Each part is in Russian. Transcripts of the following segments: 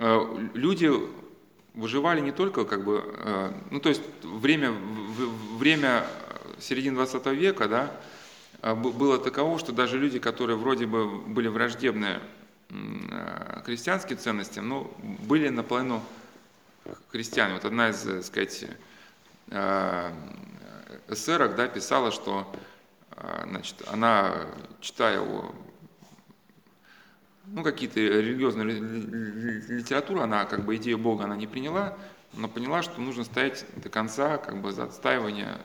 э, люди выживали не только как бы, э, ну то есть время, время середины 20 века, да, а, было таково, что даже люди, которые вроде бы были враждебны христианским ценностям, но были наполовину христиане. Вот одна из, так сказать, эсерок да, писала, что значит, она, читая о ну, какие-то религиозные литературы, она как бы идею Бога она не приняла, но поняла, что нужно стоять до конца как бы за отстаивание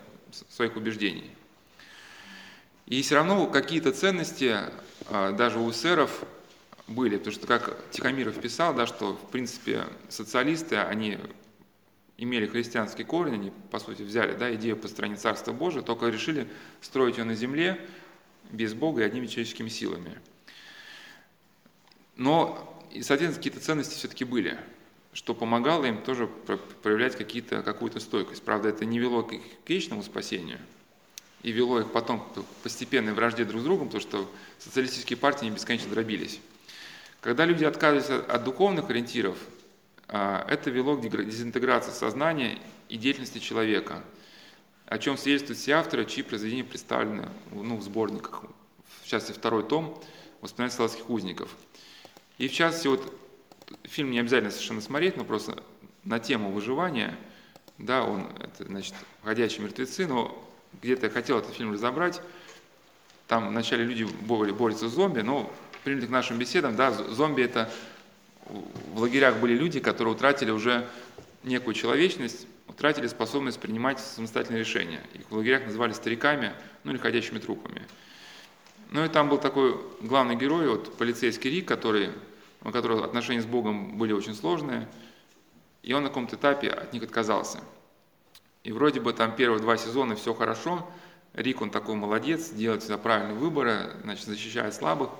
своих убеждений. И все равно какие-то ценности а, даже у эсеров были, потому что, как Тихомиров писал, да, что, в принципе, социалисты, они имели христианский корень, они, по сути, взяли да, идею построения Царства Божия, только решили строить ее на земле без Бога и одними человеческими силами. Но, соответственно, какие-то ценности все-таки были, что помогало им тоже проявлять какую-то стойкость. Правда, это не вело к их вечному спасению – и вело их потом к постепенной вражде друг с другом, потому что социалистические партии не бесконечно дробились. Когда люди отказывались от духовных ориентиров, а, это вело к дезинтеграции сознания и деятельности человека, о чем свидетельствуют все авторы, чьи произведения представлены ну, в сборниках, в частности, второй том «Воспоминания славских узников». И в частности, вот фильм не обязательно совершенно смотреть, но просто на тему выживания, да, он, это, значит, «Ходячие мертвецы», но где-то я хотел этот фильм разобрать. Там вначале люди борются с зомби, но приняли к нашим беседам, да, зомби это в лагерях были люди, которые утратили уже некую человечность, утратили способность принимать самостоятельные решения. Их в лагерях называли стариками, ну или ходящими трупами. Ну и там был такой главный герой, вот полицейский Рик, который, у которого отношения с Богом были очень сложные, и он на каком-то этапе от них отказался – и вроде бы там первые два сезона все хорошо, Рик, он такой молодец, делает всегда правильные выборы, значит, защищает слабых.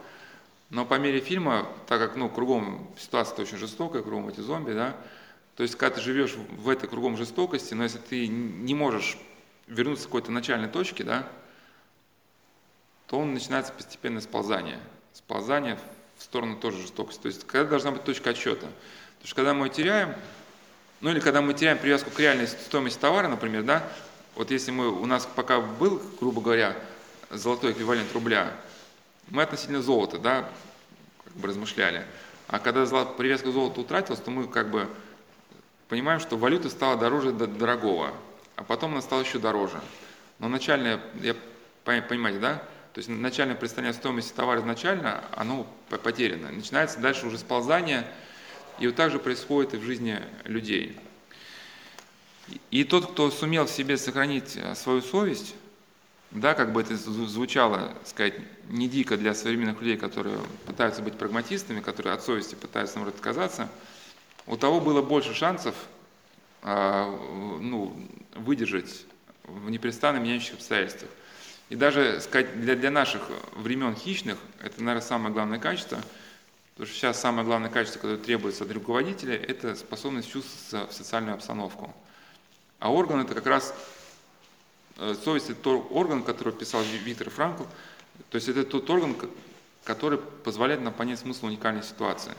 Но по мере фильма, так как ну, кругом ситуация очень жестокая, кругом эти зомби, да, то есть когда ты живешь в этой кругом жестокости, но если ты не можешь вернуться к какой-то начальной точке, да, то он начинается постепенное сползание. Сползание в сторону тоже жестокости. То есть когда должна быть точка отсчета. Потому что когда мы теряем, ну или когда мы теряем привязку к реальной стоимости товара, например, да, вот если мы, у нас пока был, грубо говоря, золотой эквивалент рубля, мы относительно золота, да, как бы размышляли. А когда привязка к золоту утратилась, то мы как бы понимаем, что валюта стала дороже дорогого, а потом она стала еще дороже. Но начальное, я, понимаете, да? То есть начальное представление стоимости товара изначально, оно потеряно. Начинается дальше уже сползание – и вот так же происходит и в жизни людей. И тот, кто сумел в себе сохранить э, свою совесть, да, как бы это звучало, сказать, не дико для современных людей, которые пытаются быть прагматистами, которые от совести пытаются, наоборот, отказаться, у того было больше шансов а, ну, выдержать в непрестанно меняющихся обстоятельствах. И даже сказать, для, для наших времен хищных, это, наверное, самое главное качество – Потому что сейчас самое главное качество, которое требуется от руководителя, это способность чувствоваться в социальную обстановку. А орган это как раз, э, совесть это тот орган, который писал Виктор Франкл, то есть это тот орган, который позволяет нам понять смысл уникальной ситуации.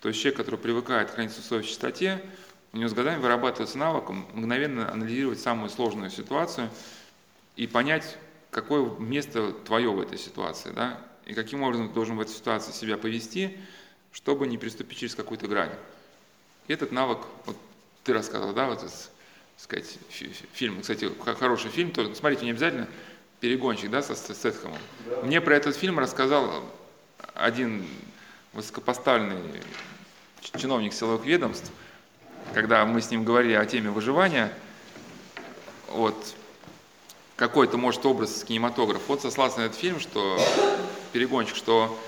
То есть человек, который привыкает хранить свою совесть в чистоте, у него с годами вырабатывается навык мгновенно анализировать самую сложную ситуацию и понять, какое место твое в этой ситуации. Да? и каким образом ты должен в этой ситуации себя повести, чтобы не приступить через какую-то грань. И этот навык, вот ты рассказывал, да, вот, так сказать, фильм, кстати, хороший фильм, тоже, смотрите, не обязательно «Перегонщик», да, со Сетхэмом. Да. Мне про этот фильм рассказал один высокопоставленный чиновник силовых ведомств, когда мы с ним говорили о теме выживания, вот, какой-то, может, образ кинематограф. Вот сослался на этот фильм, что перегонщик, что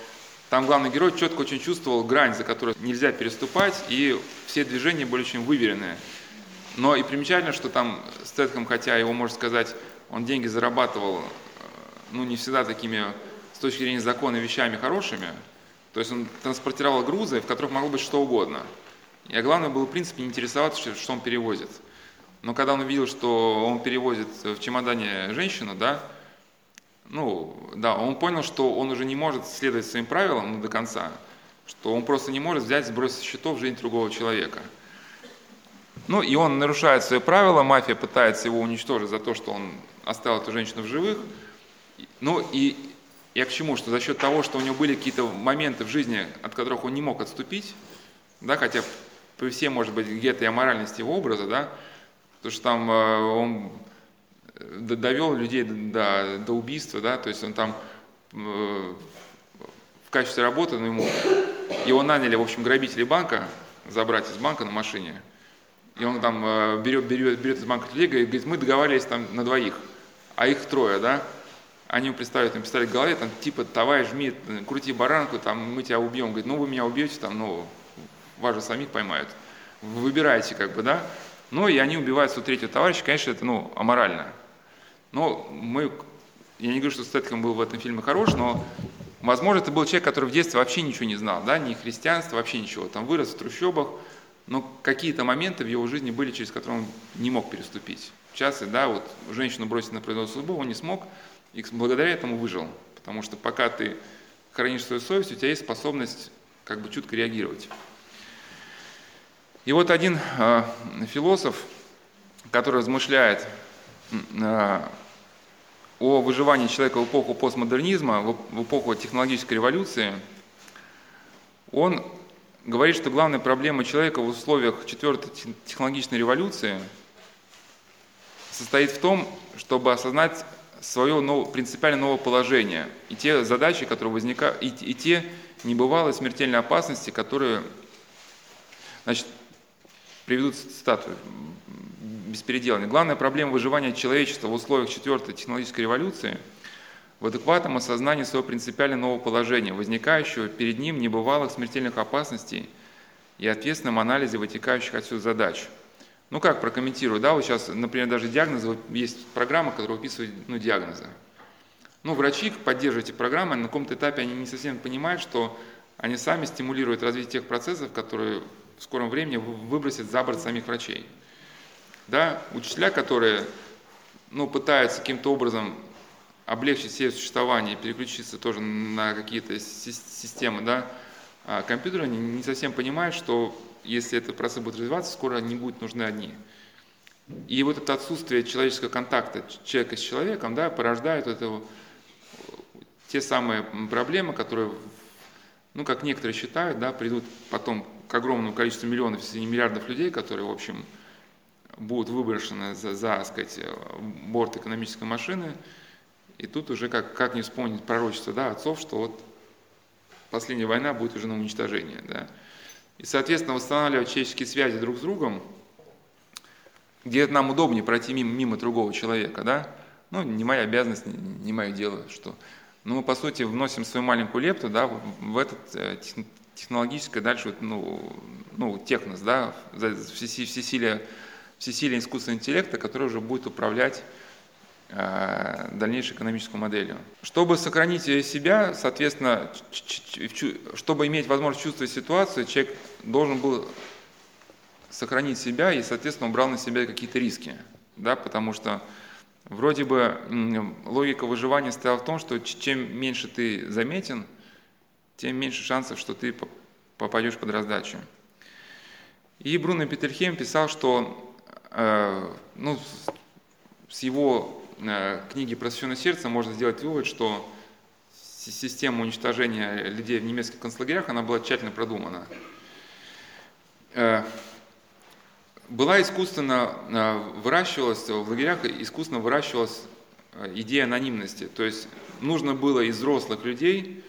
там главный герой четко очень чувствовал грань, за которую нельзя переступать, и все движения были очень выверенные. Но и примечательно, что там Стэтхэм, хотя его, можно сказать, он деньги зарабатывал, э, ну, не всегда такими, с точки зрения закона, вещами хорошими, то есть он транспортировал грузы, в которых могло быть что угодно. И главное было, в принципе, не интересоваться, что он перевозит. Но когда он увидел, что он перевозит в чемодане женщину, да, ну, да, он понял, что он уже не может следовать своим правилам ну, до конца, что он просто не может взять, сбросить счетов жизнь другого человека. Ну и он нарушает свои правила, мафия пытается его уничтожить за то, что он оставил эту женщину в живых. Ну и я к чему? Что за счет того, что у него были какие-то моменты в жизни, от которых он не мог отступить, да, хотя при всей, может быть, где-то и аморальности его образа, да, потому что там э, он довел людей до, до убийства, да, то есть он там э, в качестве работы, ну, ему, его наняли, в общем, грабители банка, забрать из банка на машине, и он там э, берет, берет, берет из банка людей, говорит, мы договаривались там на двоих, а их трое, да, они ему представляют, им пистолет в голове, там, типа, товарищ жми, крути баранку, там, мы тебя убьем. Говорит, ну, вы меня убьете, там, ну, вас же самих поймают. Выбирайте, как бы, да. Ну, и они убивают своего третьего товарища, конечно, это, ну, аморально. Но мы, я не говорю, что Стэтком был в этом фильме хорош, но, возможно, это был человек, который в детстве вообще ничего не знал, да, ни христианства, вообще ничего. Там вырос в трущобах, но какие-то моменты в его жизни были, через которые он не мог переступить. В частности, да, вот женщину бросить на производство судьбу он не смог, и благодаря этому выжил. Потому что пока ты хранишь свою совесть, у тебя есть способность как бы чутко реагировать. И вот один э, философ, который размышляет э, о выживании человека в эпоху постмодернизма, в, эпоху технологической революции, он говорит, что главная проблема человека в условиях четвертой технологической революции состоит в том, чтобы осознать свое новое, принципиально новое положение и те задачи, которые возникают, и, и те небывалые смертельные опасности, которые, значит, приведут цитату без переделания. Главная проблема выживания человечества в условиях четвертой технологической революции в адекватном осознании своего принципиально нового положения, возникающего перед ним небывалых смертельных опасностей и ответственном анализе вытекающих отсюда задач – ну как прокомментирую, да, вот сейчас, например, даже диагнозы, есть программа, которая выписывает ну, диагнозы. Ну, врачи поддерживают эти программы, на каком-то этапе они не совсем понимают, что они сами стимулируют развитие тех процессов, которые в скором времени выбросят за борт самих врачей. Да, учителя, которые ну, пытаются каким-то образом облегчить себе существование, переключиться тоже на какие-то системы, да, а компьютеры не совсем понимают, что если этот процесс будет развиваться, скоро не будут нужны одни. И вот это отсутствие человеческого контакта человека с человеком да, порождает это, те самые проблемы, которые, ну, как некоторые считают, да, придут потом к огромному количеству миллионов, если не миллиардов людей, которые, в общем, будут выброшены за, за сказать, борт экономической машины. И тут уже, как, как не вспомнить пророчество да, отцов, что вот последняя война будет уже на уничтожение. Да. И, соответственно, восстанавливать человеческие связи друг с другом, где нам удобнее пройти мимо, мимо другого человека, да, ну, не моя обязанность, не, не мое дело, что. Но мы, по сути, вносим свою маленькую лепту, да, в этот э, технологическое дальше, ну, ну технос, да, всесилие, всесилие искусственного интеллекта, который уже будет управлять Э, дальнейшей экономической моделью. Чтобы сохранить себя, соответственно, чтобы иметь возможность чувствовать ситуацию, человек должен был сохранить себя и, соответственно, убрал на себя какие-то риски. Да, потому что вроде бы логика выживания стояла в том, что чем меньше ты заметен, тем меньше шансов, что ты попадешь под раздачу. И Бруно Петельхейм писал, что э, ну, с его Э, книги «Просвещенное сердце» можно сделать вывод, что система уничтожения людей в немецких концлагерях, она была тщательно продумана. Э, была искусственно э, выращивалась, в лагерях искусственно выращивалась идея анонимности. То есть нужно было из взрослых людей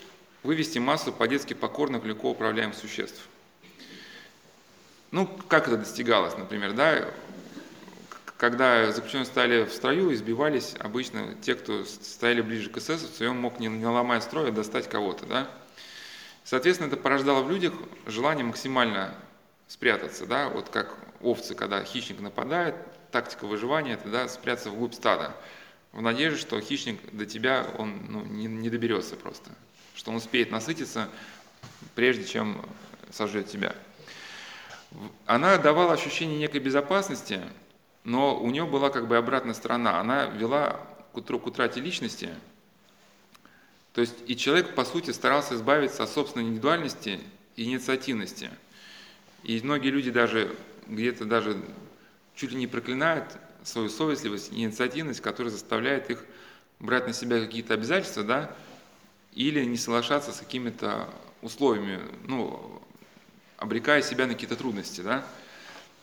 вывести массу по-детски покорных, легко управляемых существ. Ну, как это достигалось, например, да? когда заключенные стали в строю, избивались обычно те, кто стояли ближе к эсэсовцу, и он мог, не, не ломая строя, достать кого-то. Да? Соответственно, это порождало в людях желание максимально спрятаться. Да? Вот как овцы, когда хищник нападает, тактика выживания – это да, спрятаться вглубь стада, в надежде, что хищник до тебя он, ну, не, не доберется просто, что он успеет насытиться, прежде чем сожрет тебя. Она давала ощущение некой безопасности – но у нее была как бы обратная сторона. Она вела к, утру, к утрате личности. То есть и человек, по сути, старался избавиться от собственной индивидуальности инициативности. И многие люди даже где-то даже чуть ли не проклинают свою совестливость, инициативность, которая заставляет их брать на себя какие-то обязательства, да, или не соглашаться с какими-то условиями, ну, обрекая себя на какие-то трудности, да.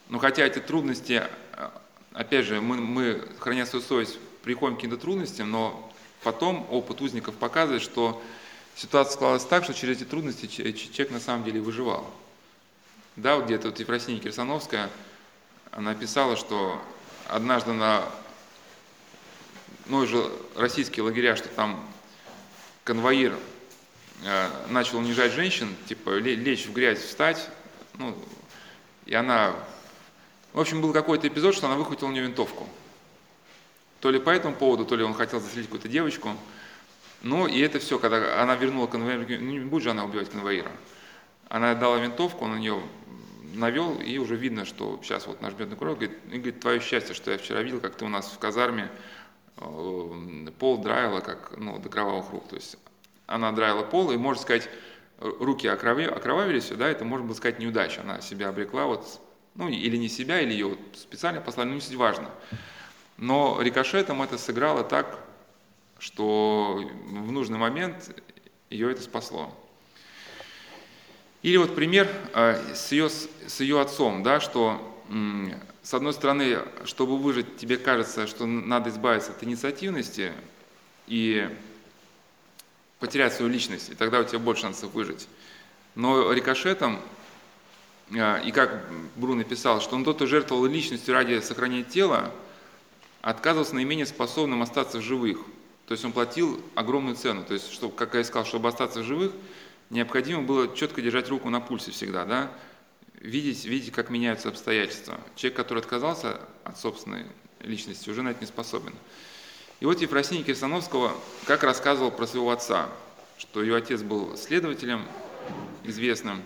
Но хотя эти трудности, опять же, мы, мы храня свою совесть, приходим к каким-то трудностям, но потом опыт узников показывает, что ситуация складывалась так, что через эти трудности человек на самом деле выживал. Да, вот где-то вот Ефросиния Кирсановская, она писала, что однажды на ну, же российские лагеря, что там конвоир э, начал унижать женщин, типа лечь в грязь, встать, ну, и она... В общем, был какой-то эпизод, что она выхватила у нее винтовку. То ли по этому поводу, то ли он хотел застрелить какую-то девочку. Ну, и это все, когда она вернула конвоира, ну, не будет же она убивать конвоира. Она дала винтовку, он на нее навел, и уже видно, что сейчас вот нажмет на курок, говорит, и говорит, твое счастье, что я вчера видел, как ты у нас в казарме пол драила, как ну, до кровавых рук. То есть она драила пол, и, можно сказать, руки окровавились, да, это, можно было сказать, неудача. Она себя обрекла, вот, ну, или не себя, или ее специально послали, ну, не суть важно. Но рикошетом это сыграло так, что в нужный момент ее это спасло. Или вот пример э, с ее, с ее отцом, да, что с одной стороны, чтобы выжить, тебе кажется, что надо избавиться от инициативности и потерять свою личность, и тогда у тебя больше шансов выжить. Но рикошетом, э, и как Бруно писал, что он тот, кто жертвовал личностью ради сохранения тела, отказывался наименее способным остаться в живых. То есть он платил огромную цену. То есть, чтобы, как я сказал, чтобы остаться в живых – необходимо было четко держать руку на пульсе всегда, да, видеть, видеть, как меняются обстоятельства. Человек, который отказался от собственной личности, уже на это не способен. И вот Ефросиния Кирсановского как рассказывал про своего отца, что ее отец был следователем известным.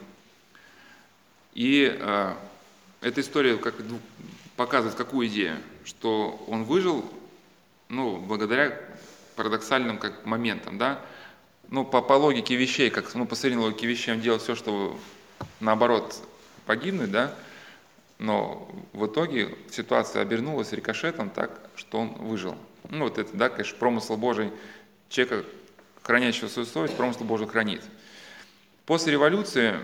И э, эта история как, показывает какую идею, что он выжил ну, благодаря парадоксальным как, моментам, да, ну, по, по логике вещей, как, ну, по средней логике вещей он делал все, чтобы наоборот погибнуть, да, но в итоге ситуация обернулась рикошетом так, что он выжил. Ну, вот это, да, конечно, промысл Божий человека, хранящего свою совесть, промысл Божий хранит. После революции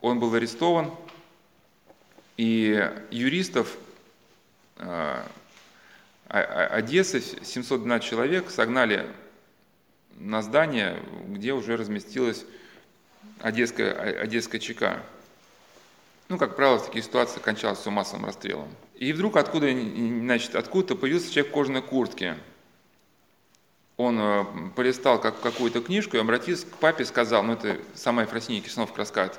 он был арестован, и юристов э, Одессы, 712 человек, согнали на здание, где уже разместилась одесская, одесская ЧК. Ну, как правило, в таких ситуациях кончалось все массовым расстрелом. И вдруг откуда, значит, откуда-то появился человек в кожаной куртке. Он э, полистал как, какую-то книжку и обратился к папе и сказал, ну это самая Ефросиния Кирсанов рассказывает,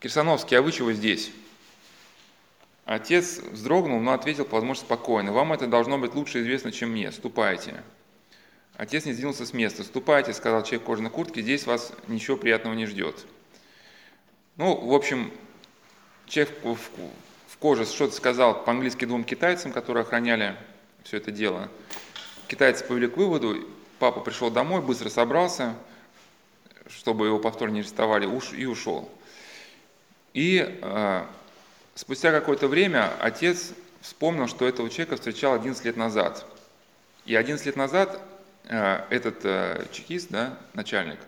Кирсановский, а вы чего здесь? Отец вздрогнул, но ответил, по возможности, спокойно. Вам это должно быть лучше известно, чем мне. Ступайте. Отец не сдвинулся с места. «Ступайте», — сказал человек в кожаной куртке, — «здесь вас ничего приятного не ждет». Ну, в общем, человек в коже что-то сказал по-английски двум китайцам, которые охраняли все это дело. Китайцы повели к выводу, папа пришел домой, быстро собрался, чтобы его повторно не арестовали, и ушел. И э, спустя какое-то время отец вспомнил, что этого человека встречал 11 лет назад. И 11 лет назад Э, этот э, чекист, да, начальник,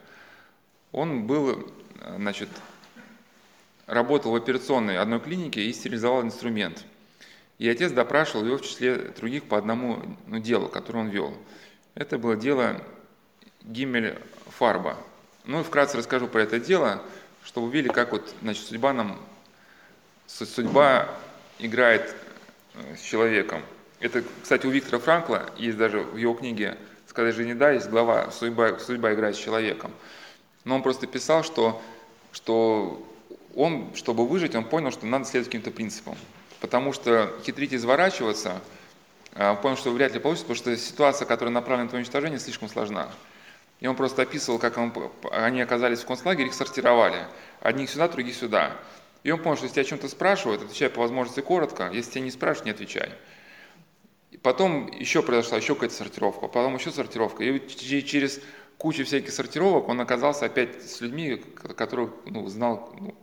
он был, значит, работал в операционной одной клинике и стерилизовал инструмент. И отец допрашивал его в числе других по одному ну, делу, которое он вел. Это было дело Гиммель Фарба. Ну и вкратце расскажу про это дело, чтобы вы видели, как вот, значит, судьба нам, судьба играет э, с человеком. Это, кстати, у Виктора Франкла есть даже в его книге сказать же не да, есть глава «Судьба, судьба играет с человеком». Но он просто писал, что, что он, чтобы выжить, он понял, что надо следовать каким-то принципам. Потому что хитрить и изворачиваться, а, он понял, что вряд ли получится, потому что ситуация, которая направлена на уничтожение, слишком сложна. И он просто описывал, как он, они оказались в концлагере, их сортировали. Одних сюда, других сюда. И он понял, что если тебя о чем-то спрашивают, отвечай по возможности коротко, если тебя не спрашивают, не отвечай. Потом еще произошла еще какая-то сортировка, потом еще сортировка. И через кучу всяких сортировок он оказался опять с людьми, которых ну, знал ну,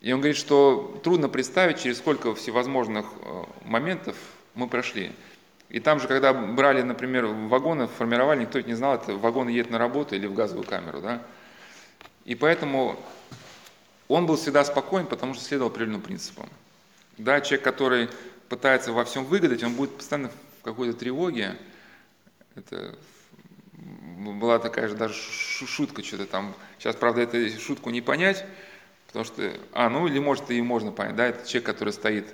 И он говорит, что трудно представить, через сколько всевозможных э, моментов мы прошли. И там же, когда брали, например, вагоны, формировали, никто не знал, это вагон едет на работу или в газовую камеру. Да? И поэтому он был всегда спокоен, потому что следовал определенным принципам. Да, человек, который пытается во всем выгадать, он будет постоянно в какой-то тревоге. Это была такая же даже шутка, что-то там. Сейчас, правда, эту шутку не понять, потому что, а, ну или может и можно понять, да, это человек, который стоит,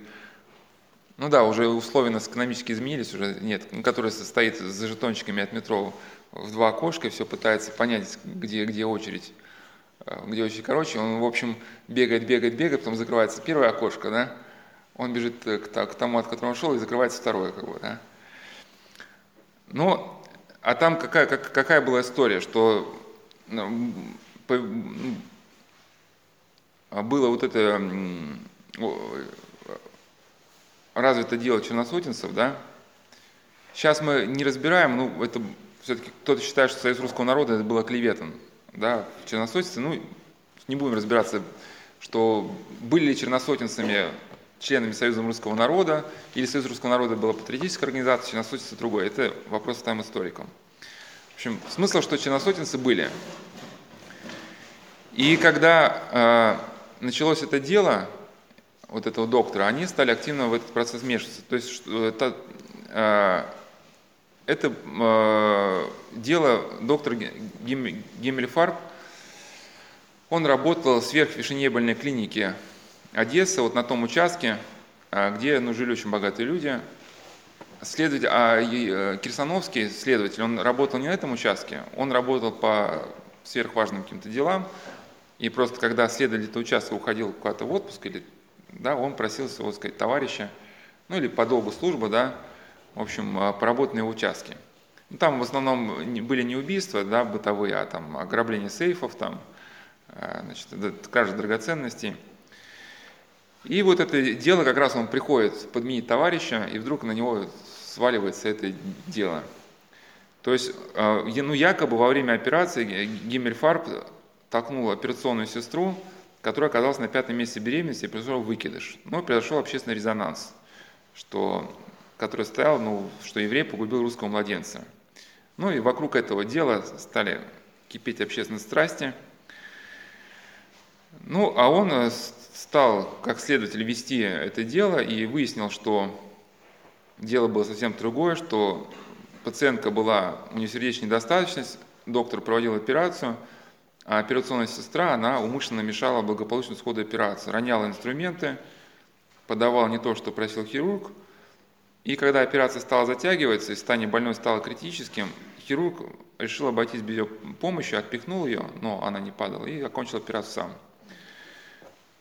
ну да, уже условия экономически изменились, уже нет, ну, который стоит за жетончиками от метро в два окошка все пытается понять, где, где очередь, э, где очередь короче, он, в общем, бегает, бегает, бегает, потом закрывается первое окошко, да, он бежит к, к тому, от которого он шел, и закрывается второе, как бы, да. Но, а там какая, как, какая была история, что ну, было вот это развито дело черносотенцев, да, сейчас мы не разбираем, ну, это все-таки кто-то считает, что Союз русского народа это было клеветан, да, в черносотенце, ну, не будем разбираться, что были ли черносотенцами членами Союза русского народа, или Союз русского народа была патриотическая организация, черносотенцы другое. Это вопрос ставим историкам. В общем, смысл, что черносотенцы были. И когда э, началось это дело, вот этого доктора, они стали активно в этот процесс вмешиваться. То есть это, э, это э, дело доктора Геммельфарб, он работал в сверхфешенебельной клинике Одесса, вот на том участке, а, где ну, жили очень богатые люди. Следователь, а э, Кирсановский, следователь, он работал не на этом участке, он работал по сверхважным каким-то делам, и просто когда следователь участка уходил куда-то в отпуск, или, да, он просил своего, сказать, товарища, ну или по долгу службы, да, в общем, а, его участке. Ну, там в основном были не убийства, да, бытовые, а там ограбление сейфов, там, а, значит, кража драгоценностей – и вот это дело, как раз он приходит подменить товарища, и вдруг на него сваливается это дело. То есть, э, ну, якобы во время операции Гиммельфарб толкнул операционную сестру, которая оказалась на пятом месяце беременности и произошел выкидыш. Но произошел общественный резонанс, что, который стоял, ну, что еврей погубил русского младенца. Ну и вокруг этого дела стали кипеть общественные страсти. Ну, а он э, стал как следователь вести это дело и выяснил, что дело было совсем другое, что пациентка была, у нее сердечная недостаточность, доктор проводил операцию, а операционная сестра, она умышленно мешала благополучному сходу операции, роняла инструменты, подавала не то, что просил хирург, и когда операция стала затягиваться, и состояние больной стало критическим, хирург решил обойтись без ее помощи, отпихнул ее, но она не падала, и окончил операцию сам.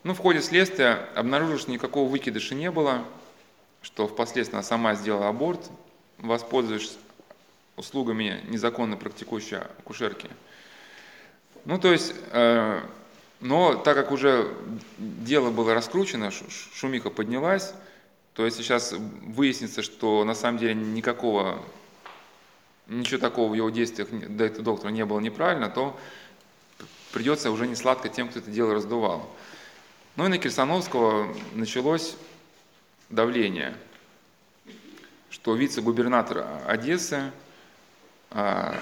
Ну, в ходе следствия обнаружили, что никакого выкидыша не было, что впоследствии она сама сделала аборт, воспользовавшись услугами незаконно практикующей акушерки. Ну, то есть, э, но так как уже дело было раскручено, шумиха поднялась, то есть сейчас выяснится, что на самом деле никакого, ничего такого в его действиях до этого доктора не было неправильно, то придется уже не сладко тем, кто это дело раздувал. Ну и на Кирсановского началось давление, что вице-губернатор Одессы, а,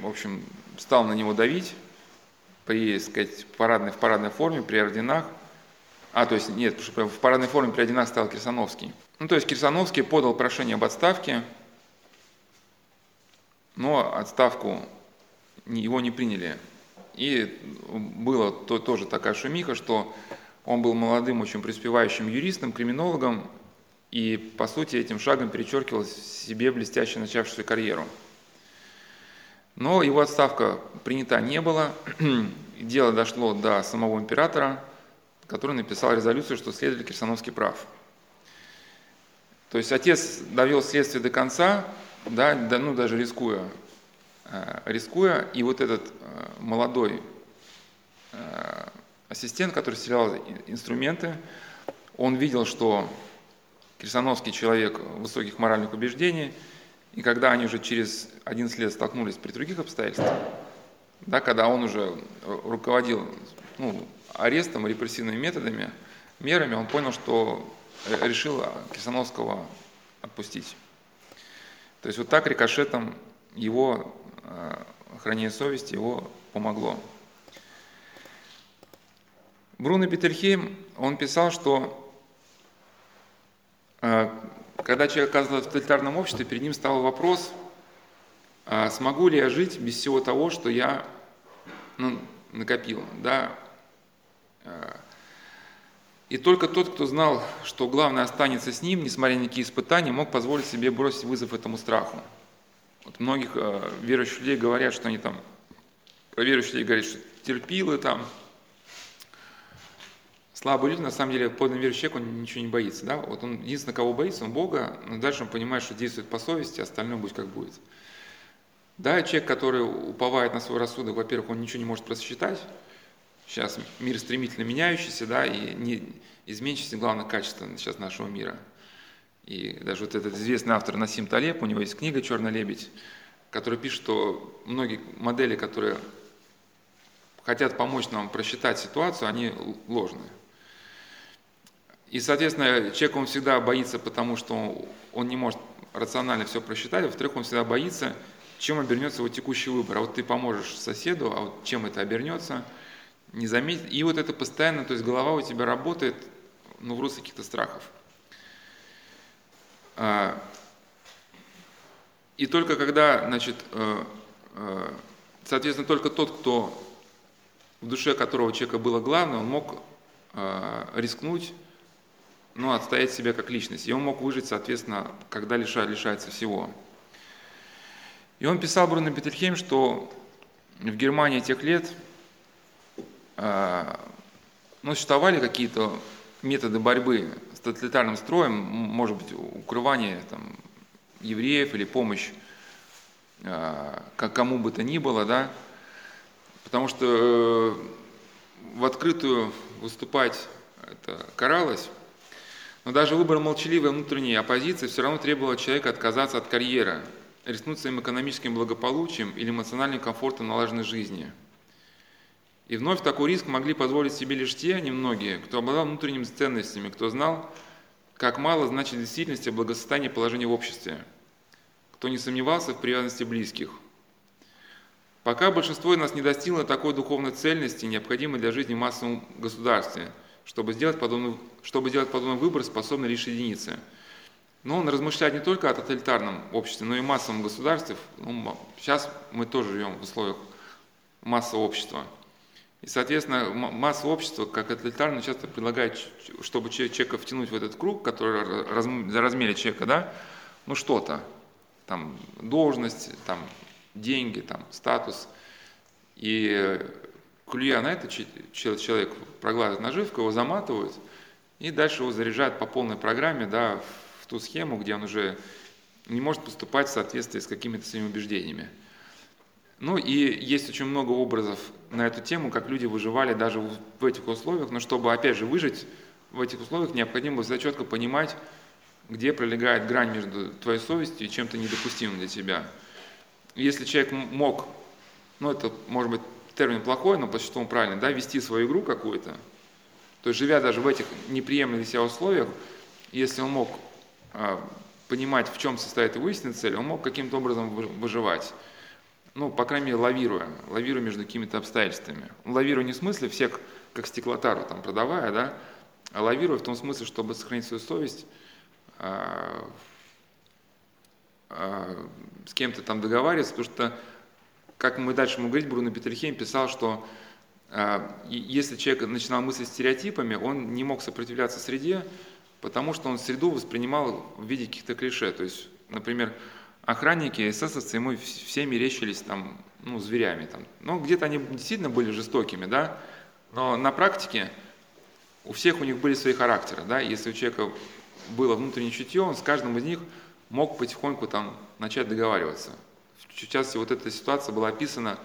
в общем, стал на него давить при, сказать, парадной, в парадной форме, при орденах. А, то есть, нет, в парадной форме при орденах стал Кирсановский. Ну, то есть Кирсановский подал прошение об отставке, но отставку его не приняли и было то, тоже такая шумиха, что он был молодым, очень преуспевающим юристом, криминологом, и, по сути, этим шагом перечеркивал себе блестяще начавшуюся карьеру. Но его отставка принята не была. Дело дошло до самого императора, который написал резолюцию, что следователь Кирсановский прав. То есть отец довел следствие до конца, да, ну даже рискуя Э, рискуя, и вот этот э, молодой э, ассистент, который стрелял инструменты, он видел, что Кирсановский человек высоких моральных убеждений, и когда они уже через 11 лет столкнулись при других обстоятельствах, да, когда он уже руководил ну, арестом, репрессивными методами, мерами, он понял, что решил Кирсановского отпустить. То есть вот так рикошетом его хранение совести его помогло. Бруно Петельхейм, он писал, что когда человек оказывается в тоталитарном обществе, перед ним стал вопрос, а смогу ли я жить без всего того, что я ну, накопил. Да? А, и только тот, кто знал, что главное останется с ним, несмотря на какие испытания, мог позволить себе бросить вызов этому страху. Вот многих э, верующих людей говорят, что они там, людей говорят, что терпилы там, слабые люди, на самом деле, подлинный верующий человек, он ничего не боится. Да? Вот он единственное, кого боится, он Бога, но дальше он понимает, что действует по совести, остальное будет как будет. Да, человек, который уповает на свой рассудок, во-первых, он ничего не может просчитать. Сейчас мир стремительно меняющийся, да, и не изменчивость главное качество сейчас нашего мира. И даже вот этот известный автор Насим Талеб, у него есть книга «Черный лебедь», который пишет, что многие модели, которые хотят помочь нам просчитать ситуацию, они ложные. И, соответственно, человек, он всегда боится, потому что он не может рационально все просчитать, во-вторых, он всегда боится, чем обернется его текущий выбор. А вот ты поможешь соседу, а вот чем это обернется, не заметить. И вот это постоянно, то есть голова у тебя работает, ну, в русле каких-то страхов. А, и только когда, значит, э, э, соответственно, только тот, кто в душе которого человека было главное, он мог э, рискнуть ну, отстоять себя как личность. И он мог выжить, соответственно, когда лишает, лишается всего. И он писал Бруно Петельхейм, что в Германии тех лет э, ну, существовали какие-то методы борьбы с тоталитарным строем, может быть, укрывание там, евреев или помощь э, кому бы то ни было, да, потому что э, в открытую выступать это каралось, но даже выбор молчаливой внутренней оппозиции все равно требовал от человека отказаться от карьеры, рискнуть своим экономическим благополучием или эмоциональным комфортом налаженной жизни. И вновь такой риск могли позволить себе лишь те немногие, кто обладал внутренними ценностями, кто знал, как мало значит в действительности благосостояние положения в обществе, кто не сомневался в привязанности близких. Пока большинство из нас не достигло такой духовной цельности, необходимой для жизни в массовом государстве – чтобы сделать подобный, чтобы сделать подобный выбор, способны лишь единицы. Но он размышляет не только о тоталитарном обществе, но и массовом государстве. Ну, сейчас мы тоже живем в условиях массового общества. И, соответственно, масса общества, как тоталитарно, часто предлагает, чтобы человека втянуть в этот круг, который за размере человека, да, ну что-то, там, должность, там, деньги, там, статус. И клюя на это человек проглатывает наживку, его заматывают, и дальше его заряжают по полной программе да, в ту схему, где он уже не может поступать в соответствии с какими-то своими убеждениями. Ну и есть очень много образов на эту тему, как люди выживали даже в этих условиях, но чтобы, опять же, выжить в этих условиях, необходимо было четко понимать, где пролегает грань между твоей совестью и чем-то недопустимым для тебя. Если человек мог, ну это может быть термин плохой, но по-существу правильный, да, вести свою игру какую-то, то есть живя даже в этих неприемлемых для себя условиях, если он мог а, понимать, в чем состоит его истинная цель, он мог каким-то образом выживать. Ну, по крайней мере, лавируя, лавируя между какими-то обстоятельствами. Лавируя не в смысле всех, как стеклотару там продавая, да, а лавируя в том смысле, чтобы сохранить свою совесть, а, а, с кем-то там договариваться, потому что как мы дальше будем говорить, Бруно Петрихейм писал, что э, если человек начинал мыслить стереотипами, он не мог сопротивляться среде, потому что он среду воспринимал в виде каких-то клише. То есть, например, охранники, эсэсовцы ему все мерещились там, ну, зверями. Там. Ну, где-то они действительно были жестокими, да, но на практике у всех у них были свои характеры, да, если у человека было внутреннее чутье, он с каждым из них мог потихоньку там начать договариваться. В частности, вот эта ситуация была описана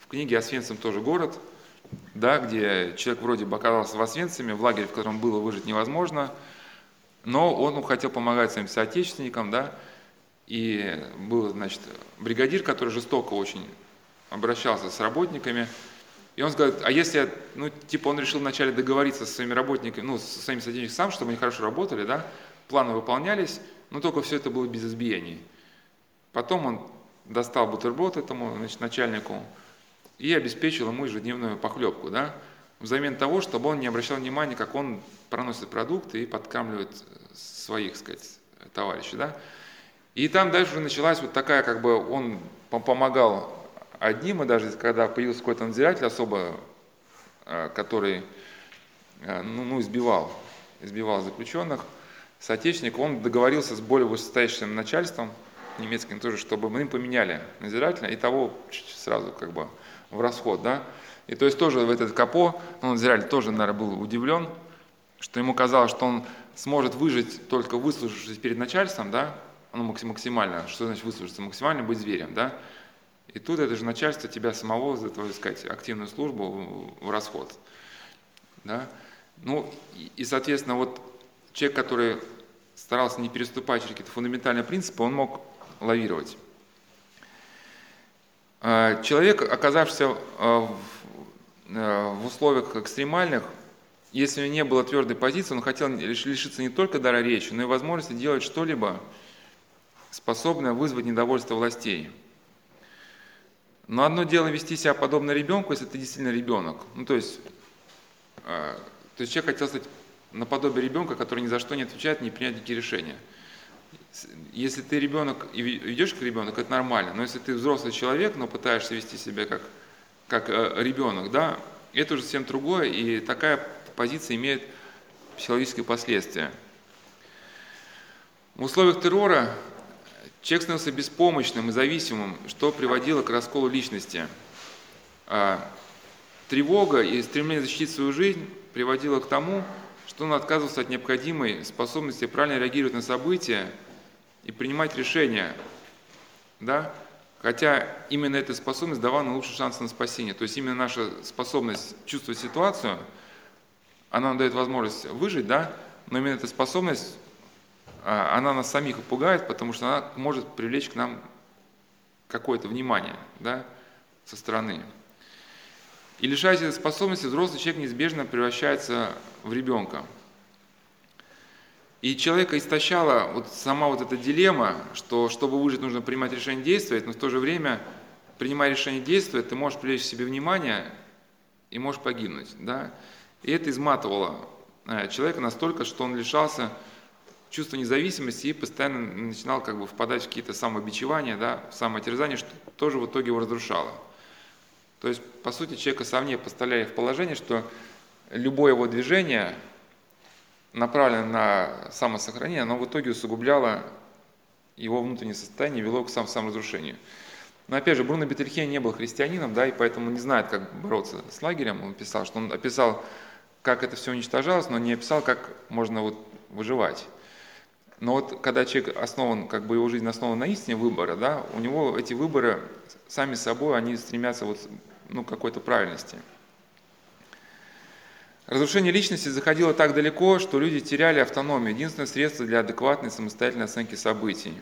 в книге «Освенцим тоже город», да, где человек вроде бы оказался в Освенциме, в лагере, в котором было выжить невозможно, но он хотел помогать своим соотечественникам, да, и был, значит, бригадир, который жестоко очень обращался с работниками, И он говорит, а если, ну, типа он решил вначале договориться со своими работниками, ну, со своими сотрудниками сам, чтобы они хорошо работали, да, планы выполнялись, но только все это было без избиений. Потом он достал бутерброд этому значит, начальнику и обеспечил ему ежедневную похлебку, да, взамен того, чтобы он не обращал внимания, как он проносит продукты и подкармливает своих, сказать, товарищей, да. И там дальше уже началась вот такая, как бы он помогал одним, и даже когда появился какой-то надзиратель особо, э, который э, ну, ну, избивал, избивал заключенных, соотечественник, он договорился с более высокостоящим начальством, немецким тоже, чтобы мы им поменяли надзирателя, и того сразу как бы в расход, да. И то есть тоже в этот капо, ну, надзиратель тоже, наверное, был удивлен, что ему казалось, что он сможет выжить только выслужившись перед начальством, да, ну, максимально, что значит выслужиться, максимально быть зверем, да, и тут это же начальство тебя самого за твою, сказать, активную службу в расход. Да? Ну, и, соответственно, вот человек, который старался не переступать через какие-то фундаментальные принципы, он мог лавировать. А, человек, оказавшийся а, а, в условиях экстремальных, если у него не было твердой позиции, он хотел лишиться не только дара речи, но и возможности делать что-либо, способное вызвать недовольство властей – но одно дело вести себя подобно ребенку, если ты действительно ребенок. Ну, то есть, то есть человек хотел стать наподобие ребенка, который ни за что не отвечает, не принять никакие решения. Если ты ребенок и ведешь как ребенок, это нормально. Но если ты взрослый человек, но пытаешься вести себя как, как э, ребенок, да, это уже совсем другое, и такая позиция имеет психологические последствия. В условиях террора Человек становился беспомощным и зависимым, что приводило к расколу личности. А тревога и стремление защитить свою жизнь приводило к тому, что он отказывался от необходимой способности правильно реагировать на события и принимать решения. Да? Хотя именно эта способность давала нам лучший шанс на спасение. То есть именно наша способность чувствовать ситуацию, она нам дает возможность выжить, да? но именно эта способность а, она нас самих пугает, потому что она может привлечь к нам какое-то внимание да, со стороны. И лишаясь этой способности, взрослый человек неизбежно превращается в ребенка. И человека истощала вот сама вот эта дилемма, что чтобы выжить, нужно принимать решение действовать, но в то же время, принимая решение действовать, ты можешь привлечь к себе внимание и можешь погибнуть. Да? И это изматывало э, человека настолько, что он лишался чувство независимости и постоянно начинал как бы впадать в какие-то самобичевания, да, в самотерзание, что тоже в итоге его разрушало. То есть, по сути, человека совне поставляли в положение, что любое его движение, направленное на самосохранение, оно в итоге усугубляло его внутреннее состояние, вело к сам саморазрушению. Но опять же, Бруно Бетельхейм не был христианином, да, и поэтому не знает, как бороться с лагерем. Он писал, что он описал, как это все уничтожалось, но не описал, как можно вот выживать. Но вот когда человек основан, как бы его жизнь основана на истине выбора, да, у него эти выборы сами собой, они стремятся вот, ну, к какой-то правильности. Разрушение личности заходило так далеко, что люди теряли автономию, единственное средство для адекватной самостоятельной оценки событий.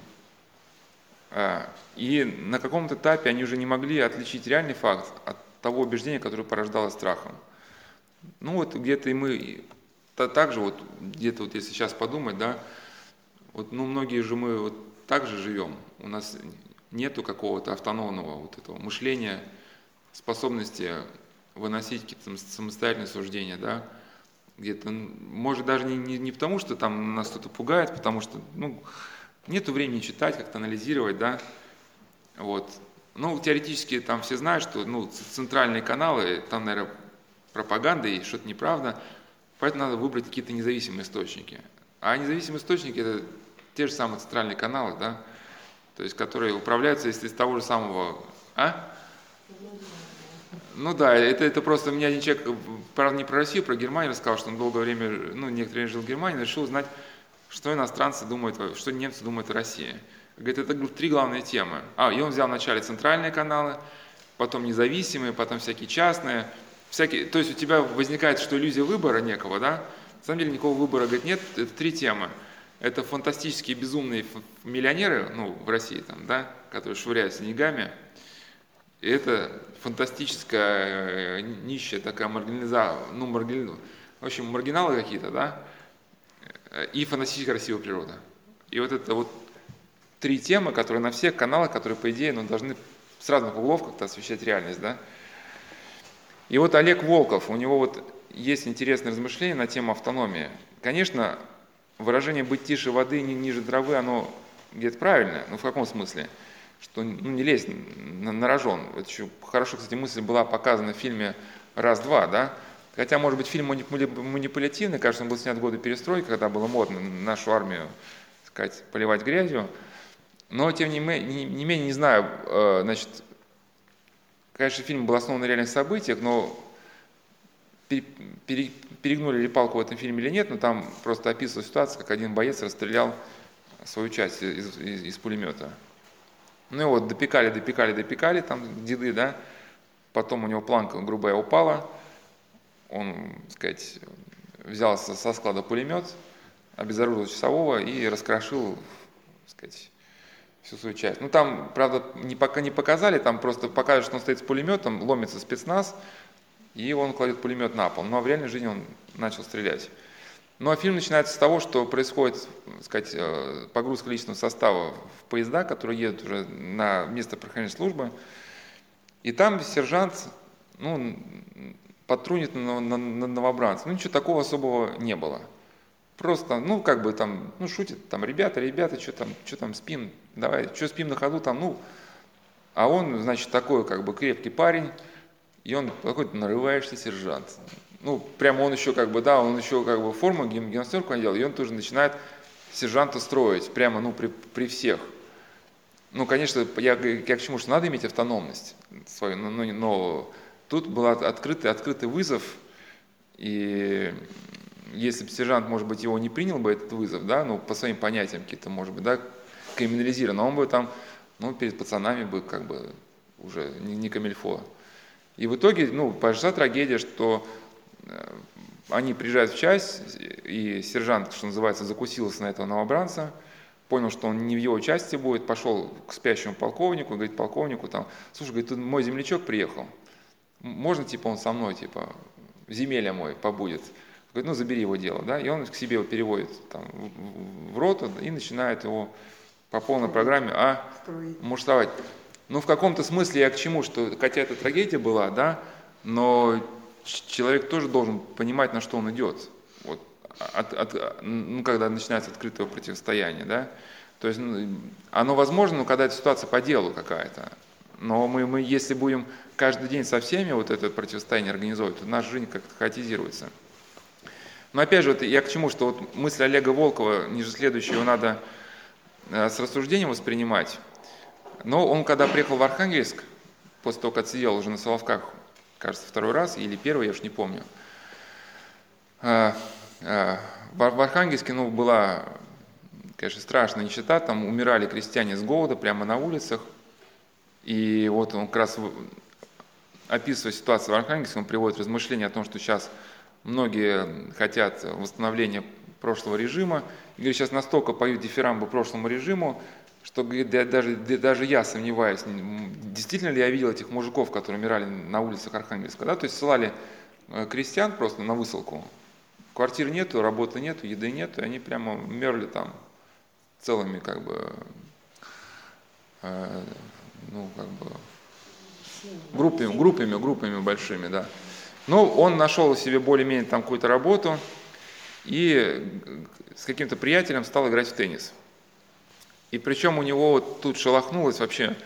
А, и на каком-то этапе они уже не могли отличить реальный факт от того убеждения, которое порождало страхом. Ну вот где-то и мы, также вот где-то вот если сейчас подумать, да, вот, ну, многие же мы вот так же живем. У нас нету какого-то автономного вот этого мышления, способности выносить какие-то самостоятельные суждения, да, где-то, может, даже не, не, не потому, что там нас кто-то пугает, потому что, ну, нету времени читать, как-то анализировать, да, вот. Ну, теоретически там все знают, что, ну, центральные каналы, там, наверное, пропаганда и что-то неправда, поэтому надо выбрать какие-то независимые источники. А независимые источники – это те же самые центральные каналы, да, то есть которые управляются из, из того же самого, а? Ну да, это, это просто меня один человек, правда не про Россию, про Германию рассказал, что он долгое время, ну некоторое время жил в Германии, решил узнать, что иностранцы думают, что немцы думают о России. Говорит, это три главные темы. А, и он взял вначале центральные каналы, потом независимые, потом всякие частные, всякие, то есть у тебя возникает, что иллюзия выбора некого, да, на самом деле никакого выбора, говорит, нет, это три темы. Это фантастические безумные миллионеры, ну, в России там, да, которые швыряются деньгами, И это фантастическая, э, нищая такая маргинализация, ну, маргин... в общем, маргиналы какие-то, да, и фантастически красивая природа. И вот это вот три темы, которые на всех каналах, которые, по идее, ну, должны с разных углов как-то освещать реальность, да. И вот Олег Волков, у него вот есть интересное размышление на тему автономии. Конечно, выражение «быть тише воды, не ниже травы», оно где-то правильное, но в каком смысле? Что ну, не лезь на, на рожон. Это еще хорошо, кстати, мысль была показана в фильме «Раз-два», да? Хотя, может быть, фильм манипулятивный, кажется, он был снят в годы перестройки, когда было модно нашу армию, так сказать, поливать грязью. Но, тем не менее, не, не, менее, не знаю, э, значит, конечно, фильм был основан на реальных событиях, но перегнули ли палку в этом фильме или нет, но там просто описывалась ситуация, как один боец расстрелял свою часть из, из, из пулемета. Ну вот допекали, допекали, допекали, там деды, да, потом у него планка грубая упала, он, так сказать, взял со склада пулемет, обезоружил часового и раскрошил, так сказать, всю свою часть. Ну там, правда, не, пока не показали, там просто показывают, что он стоит с пулеметом, ломится спецназ, и он кладет пулемет на пол. А в реальной жизни он начал стрелять. Ну а фильм начинается с того, что происходит так сказать, э, погрузка личного состава в поезда, которые едут уже на место прохождения службы. И там сержант ну, подтрунит на, на, на новобранца. Ну ничего такого особого не было. Просто, ну, как бы там, ну, шутит, там, ребята, ребята, что там, что там спим, давай, что спим на ходу, там, ну, а он, значит, такой, как бы, крепкий парень, и он какой-то нарываешься сержант. Ну, прямо он еще как бы, да, он еще как бы форму гимнастерку надел, и он тоже начинает сержанта строить, прямо, ну, при, при всех. Ну, конечно, я, я к чему, что надо иметь автономность свою, но, но, но тут был открытый, открытый вызов, и если бы сержант, может быть, его не принял бы, этот вызов, да, ну, по своим понятиям какие-то, может быть, да, криминализирован, он бы там, ну, перед пацанами бы как бы уже не, не камильфо. И в итоге, ну, произошла трагедия, что они приезжают в часть, и сержант, что называется, закусился на этого новобранца, понял, что он не в его части будет, пошел к спящему полковнику, говорит полковнику, там, слушай, говорит, тут мой землячок приехал, можно, типа, он со мной, типа, земелья мой побудет. Говорит, ну, забери его дело, да, и он к себе его переводит там, в роту и начинает его по полной программе а, муштовать. Ну, в каком-то смысле я к чему, что хотя это трагедия была, да, но человек тоже должен понимать, на что он идет. Вот, от, от, ну, когда начинается открытое противостояние, да. То есть ну, оно возможно, но когда эта ситуация по делу какая-то. Но мы, мы, если будем каждый день со всеми вот это противостояние организовывать, то наша жизнь как-то хаотизируется. Но опять же, вот я к чему, что вот мысль Олега Волкова, ниже следующего, надо э, с рассуждением воспринимать. Но он, когда приехал в Архангельск, после того, как сидел уже на Соловках, кажется, второй раз или первый, я уж не помню, а, а, в Архангельске ну, была, конечно, страшная нищета, там умирали крестьяне с голода прямо на улицах. И вот он как раз описывая ситуацию в Архангельске, он приводит размышления о том, что сейчас многие хотят восстановления прошлого режима. И говорит, сейчас настолько поют дифирамбы прошлому режиму, что даже, даже я сомневаюсь, действительно ли я видел этих мужиков, которые умирали на улицах Архангельска. Да? То есть ссылали э, крестьян просто на высылку. Квартир нету, работы нету, еды нету, и они прямо мерли там целыми как бы, э, ну как бы, группами, группами, группами большими, да. Ну, он нашел себе более-менее там какую-то работу и с каким-то приятелем стал играть в теннис. И причем у него вот тут шелохнулось вообще,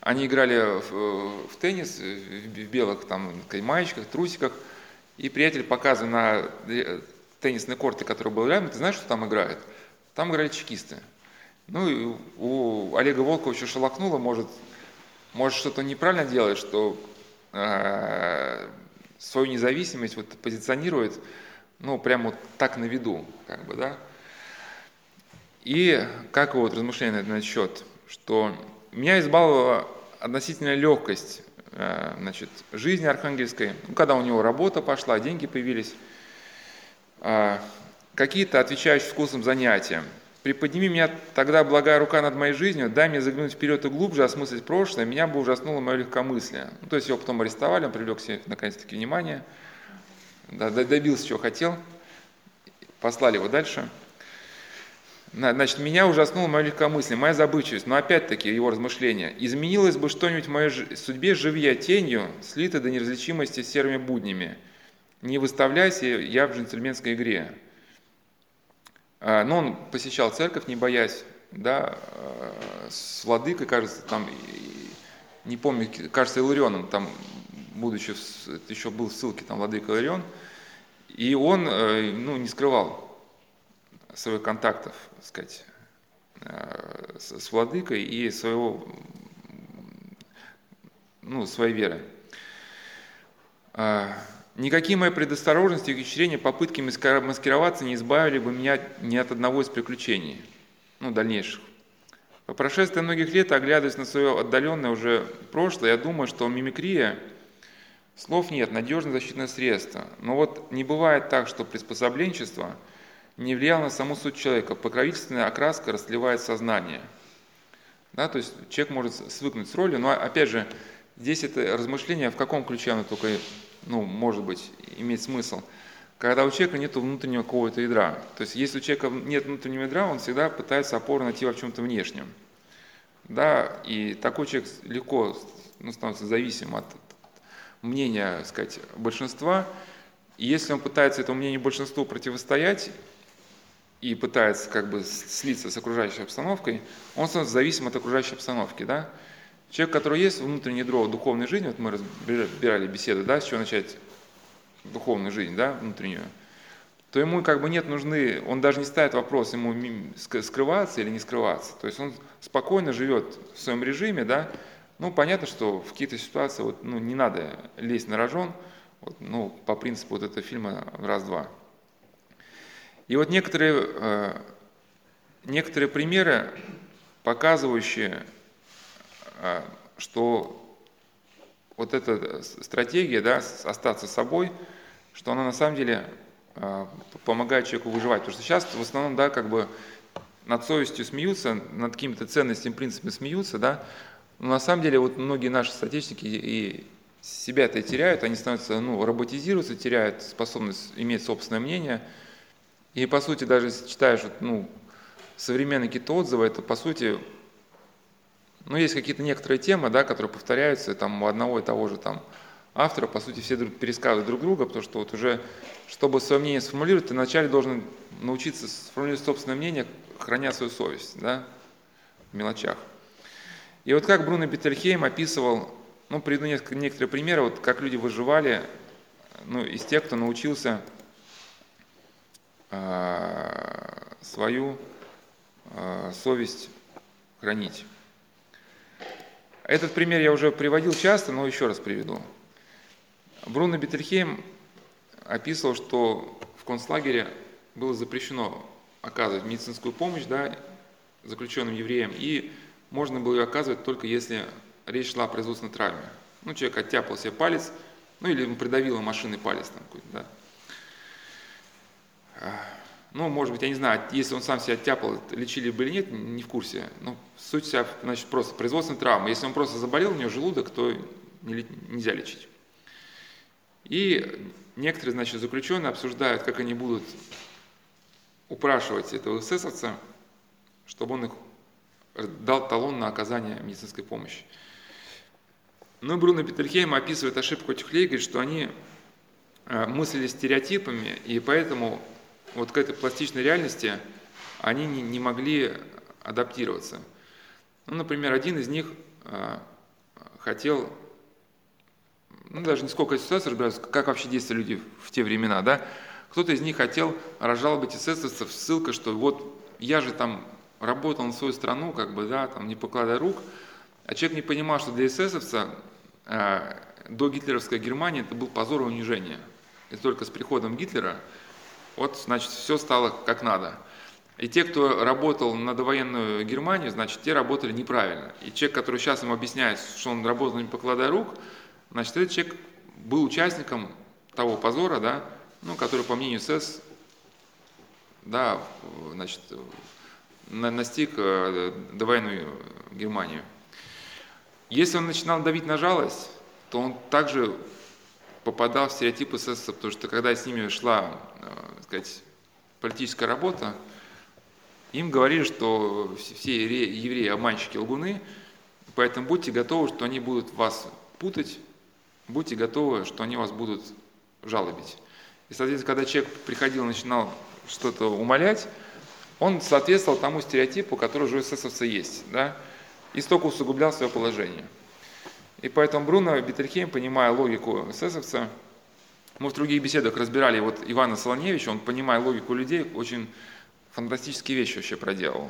они играли в, в теннис в белых там маечках, трусиках, и приятель показывает на э, теннисной корте, который был рядом, ты знаешь, что там играет? Там играли чекисты. Ну и у Олега Волкова еще шелохнуло, может, может что-то неправильно делает, что э, свою независимость вот позиционирует, ну, прямо вот так на виду, как бы, да. И как вот размышление на этот счет, что меня избавила относительная легкость э, значит, жизни архангельской, ну, когда у него работа пошла, деньги появились, э, какие-то отвечающие вкусом занятия. Приподними меня тогда благая рука над моей жизнью, дай мне заглянуть вперед и глубже, осмыслить прошлое, меня бы ужаснуло мое легкомыслие. Ну, то есть его потом арестовали, он привлек себе наконец-таки внимание, добился, чего хотел, послали его дальше. Значит, меня ужаснуло мое легкомыслие, моя забывчивость, но опять-таки его размышления. Изменилось бы что-нибудь в моей судьбе, живи я тенью, слитой до неразличимости серыми буднями. Не выставляйся я в джентльменской игре. А, но он посещал церковь, не боясь, да, а, с владыкой, кажется, там, не помню, кажется, Иларионом, там, будучи, еще был в ссылке, там, владыка Иларион, и он, э, ну, не скрывал своих контактов, так сказать, э, с владыкой и своего, ну, своей веры. А, Никакие мои предосторожности и ухищрения, попытки маскироваться не избавили бы меня ни от одного из приключений, ну, дальнейших. По прошествии многих лет, оглядываясь на свое отдаленное уже прошлое, я думаю, что мимикрия, слов нет, надежное защитное средство. Но вот не бывает так, что приспособленчество не влияло на саму суть человека. Покровительственная окраска расливает сознание. Да, то есть человек может свыкнуть с ролью, но опять же, здесь это размышление, в каком ключе оно только ну, может быть, иметь смысл, когда у человека нет внутреннего какого-то ядра. То есть если у человека нет внутреннего ядра, он всегда пытается опору найти во чем-то внешнем. Да, и такой человек легко ну, становится зависим от мнения, сказать, большинства. И если он пытается этому мнению большинству противостоять и пытается как бы слиться с окружающей обстановкой, он становится зависим от окружающей обстановки, да. Человек, который есть внутреннее ядро духовной жизни, вот мы разбирали беседы, да, с чего начать духовную жизнь, да, внутреннюю, то ему как бы нет нужны, он даже не ставит вопрос, ему скрываться или не скрываться. То есть он спокойно живет в своем режиме, да, ну, понятно, что в какие-то ситуации вот, ну, не надо лезть на рожон, вот, ну, по принципу вот этого фильма «Раз-два». И вот некоторые, э, некоторые примеры, показывающие а, что вот эта стратегия, да, остаться собой, что она на самом деле а, помогает человеку выживать. Потому что сейчас в основном, да, как бы над совестью смеются, над какими-то ценностями, принципами смеются, да, но на самом деле вот многие наши соотечественники и себя это теряют, они становятся, ну, роботизируются, теряют способность иметь собственное мнение. И, по сути, даже если читаешь, ну, современные какие-то отзывы, это, по сути, ну, есть какие-то некоторые темы, да, которые повторяются там, у одного и того же там, автора, по сути, все друг, пересказывают друг друга, потому что вот уже, чтобы свое мнение сформулировать, ты вначале должен научиться сформулировать собственное мнение, храня свою совесть, да, в мелочах. И вот как Бруно Бетельхейм описывал, ну, приведу несколько, некоторые примеры, вот как люди выживали, ну, из тех, кто научился свою э, совесть хранить. Этот пример я уже приводил часто, но еще раз приведу. Бруно Бетельхейм описывал, что в концлагере было запрещено оказывать медицинскую помощь да, заключенным евреям, и можно было ее оказывать только если речь шла о производственной травме. Ну, человек оттяпал себе палец, ну или ему придавило машиной палец там какой-то, да. Ну, может быть, я не знаю, если он сам себя оттяпал, лечили бы или нет, не в курсе. Но суть вся, значит, просто производственная травма. Если он просто заболел, у него желудок, то нельзя лечить. И некоторые, значит, заключенные обсуждают, как они будут упрашивать этого эсэсовца, чтобы он их дал талон на оказание медицинской помощи. Но Бруно Петельхейм описывает ошибку этих людей, говорит, что они э, мыслили стереотипами, и поэтому вот к этой пластичной реальности они не, не могли адаптироваться. Ну, например, один из них э, хотел, ну, даже не сколько ситуаций разбираются, как вообще действовали люди в те времена, да, кто-то из них хотел разжалобить эсэсовцев с ссылкой, что вот я же там работал на свою страну, как бы, да, там, не покладая рук, а человек не понимал, что для эсэсовца э, до гитлеровской Германии это был позор и унижение. И только с приходом Гитлера вот, значит, все стало как надо. И те, кто работал на довоенную Германию, значит, те работали неправильно. И человек, который сейчас ему объясняет, что он работал не покладая рук, значит, этот человек был участником того позора, да, ну, который, по мнению СС, да, значит, настиг э, довоенную Германию. Если он начинал давить на жалость, то он также попадал в стереотипы эсэсовцев, потому что когда с ними шла, так сказать, политическая работа, им говорили, что все евреи обманщики лгуны, поэтому будьте готовы, что они будут вас путать, будьте готовы, что они вас будут жалобить. И, соответственно, когда человек приходил, начинал что-то умолять, он соответствовал тому стереотипу, который уже у эсэсовца есть, да, и столько усугублял свое положение. И поэтому Бруно Бетельхейм, понимая логику эсэсовца, мы в других беседах разбирали вот Ивана Солоневича, он, понимая логику людей, очень фантастические вещи вообще проделал.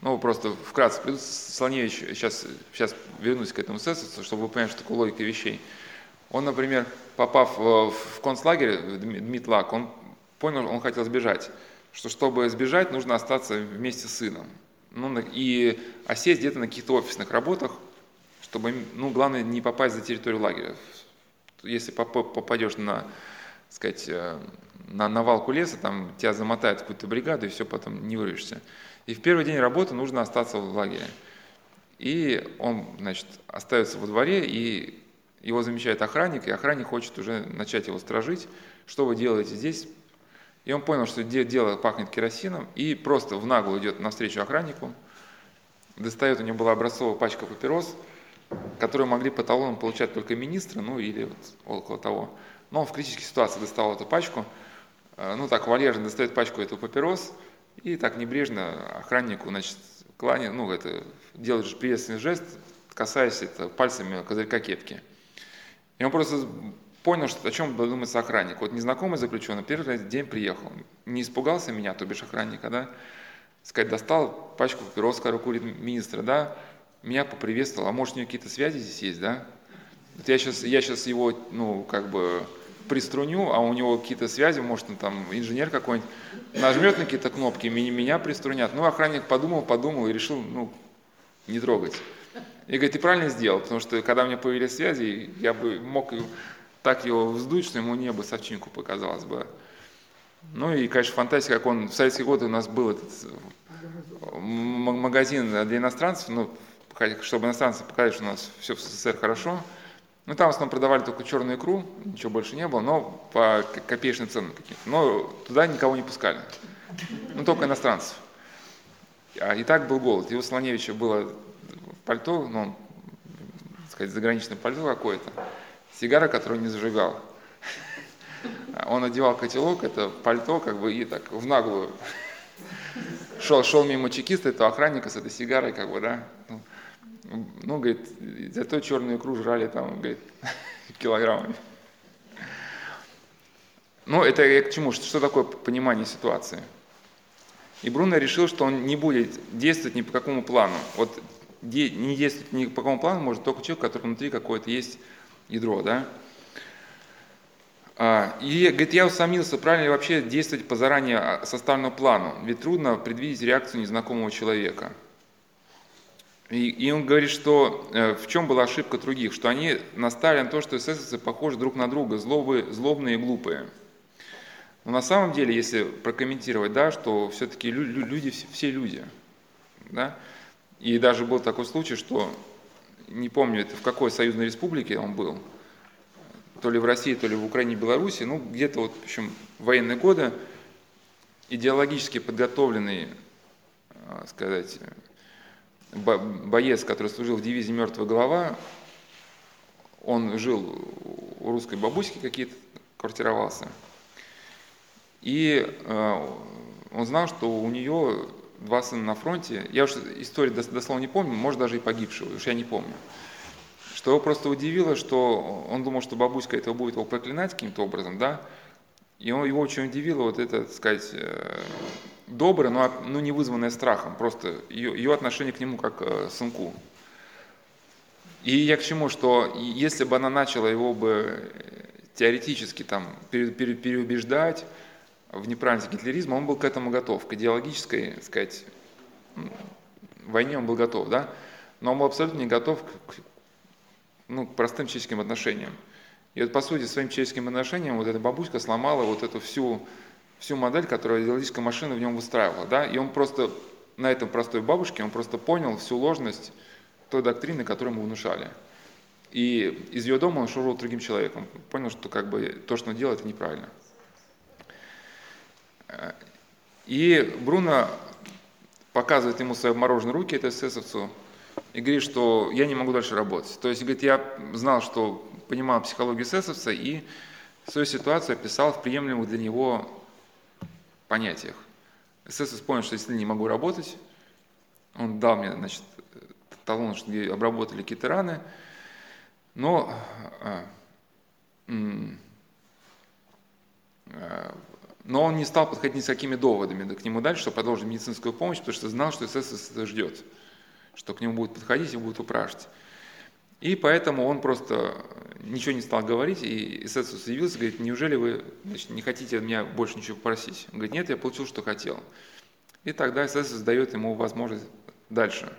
Ну, просто вкратце, Солоневич, сейчас, сейчас вернусь к этому эсэсовцу, чтобы вы поняли, что такое логика вещей. Он, например, попав в концлагерь, Дмитлак, он понял, он хотел сбежать, что чтобы сбежать, нужно остаться вместе с сыном. Ну, и осесть где-то на каких-то офисных работах, чтобы, ну, главное, не попасть за территорию лагеря. Если попадешь на, сказать, э, на навалку леса, там тебя замотают какую-то бригаду, и все, потом не вырвешься. И в первый день работы нужно остаться в лагере. И он, значит, остается во дворе, и его замечает охранник, и охранник хочет уже начать его стражить. Что вы делаете здесь? И он понял, что дело пахнет керосином, и просто в наглую идет навстречу охраннику, достает, у него была образцовая пачка папирос, которые могли по талонам получать только министры, ну или вот около того. Но он в критической ситуации достал эту пачку, э, ну так вальяжно достает пачку эту папирос, и так небрежно охраннику, значит, кланя, ну это делает приветственный жест, касаясь это пальцами козырька кепки. И он просто понял, что, о чем думается охранник. Вот незнакомый заключенный первый день приехал, не испугался меня, то бишь охранника, да, сказать, достал пачку папирос, руку министра, да, меня поприветствовал, а может у него какие-то связи здесь есть, да? Вот я сейчас, я сейчас его, ну, как бы приструню, а у него какие-то связи, может, он там инженер какой-нибудь, нажмет на какие-то кнопки, меня, меня приструнят. Ну, охранник подумал, подумал и решил, ну, не трогать. И говорит, ты правильно сделал, потому что когда у меня появились связи, я бы мог так его вздуть, что ему небо совчинку показалось бы. Ну и, конечно, фантастика, как он в советские годы у нас был этот магазин для иностранцев, ну, чтобы иностранцы показали, что у нас все в СССР хорошо. Ну, там в основном продавали только черную икру, ничего больше не было, но по копеечным ценам каким-то. Но туда никого не пускали. Ну, только иностранцев. А и так был голод. И у Слоневича было пальто, ну, так сказать, заграничное пальто какое-то, сигара, которую не зажигал. Он одевал котелок, это пальто, как бы, и так в наглую. Шел, шел мимо чекиста, этого охранника с этой сигарой, как бы, да. Ну, говорит, зато черную икру жрали там, говорит, килограммами. Ну, это я к чему? Что, такое понимание ситуации? И Бруно решил, что он не будет действовать ни по какому плану. Вот не действовать ни по какому плану может только человек, у которого внутри какое-то есть ядро, да? А, и, говорит, я усомнился, правильно ли вообще действовать по заранее а, составленному плану, ведь трудно предвидеть реакцию незнакомого человека – и, и он говорит, что э, в чем была ошибка других, что они наставили на то, что эсэсовцы похожи друг на друга, злобы, злобные и глупые. Но на самом деле, если прокомментировать, да, что все-таки люди, все люди. Да? И даже был такой случай, что, не помню, это в какой союзной республике он был, то ли в России, то ли в Украине, Беларуси, ну где-то вот, в общем, военные годы идеологически подготовленный, э, сказать, боец, который служил в дивизии «Мертвая голова», он жил у русской бабуськи какие-то, квартировался. И э, он знал, что у нее два сына на фронте. Я уж историю дословно не помню, может даже и погибшего, уж я не помню. Что его просто удивило, что он думал, что бабуська этого будет его проклинать каким-то образом, да, и его очень удивило вот это, так сказать, э, доброе, но, но не вызванное страхом, просто ее, ее отношение к нему как э, сынку. И я к чему, что если бы она начала его бы э, теоретически там пере, пере, переубеждать в неправильность гитлеризма, он был к этому готов, к идеологической, так сказать, войне он был готов, да, но он был абсолютно не готов к, ну, к простым человеческим отношениям. И вот, по сути, своим человеческим отношением вот эта бабушка сломала вот эту всю всю модель, которую идеологическая машина в нем выстраивала. Да? И он просто на этом простой бабушке, он просто понял всю ложность той доктрины, которую ему внушали. И из ее дома он ушел другим человеком. Понял, что как бы то, что он делает, это неправильно. И Бруно показывает ему свои мороженые руки, это эсэсовцу, и говорит, что я не могу дальше работать. То есть, говорит, я знал, что понимал психологию эсэсовца и свою ситуацию описал в приемлемых для него понятиях. Эсэсовец понял, что если не могу работать, он дал мне, значит, талон, что обработали какие-то раны, но а, а, но он не стал подходить ни с какими доводами к нему дальше, чтобы продолжить медицинскую помощь, потому что знал, что СС это ждет, что к нему будут подходить и будут упрашивать. И поэтому он просто ничего не стал говорить, и СС явился, говорит, неужели вы значит, не хотите меня больше ничего попросить? Он говорит, нет, я получил, что хотел. И тогда СС дает ему возможность дальше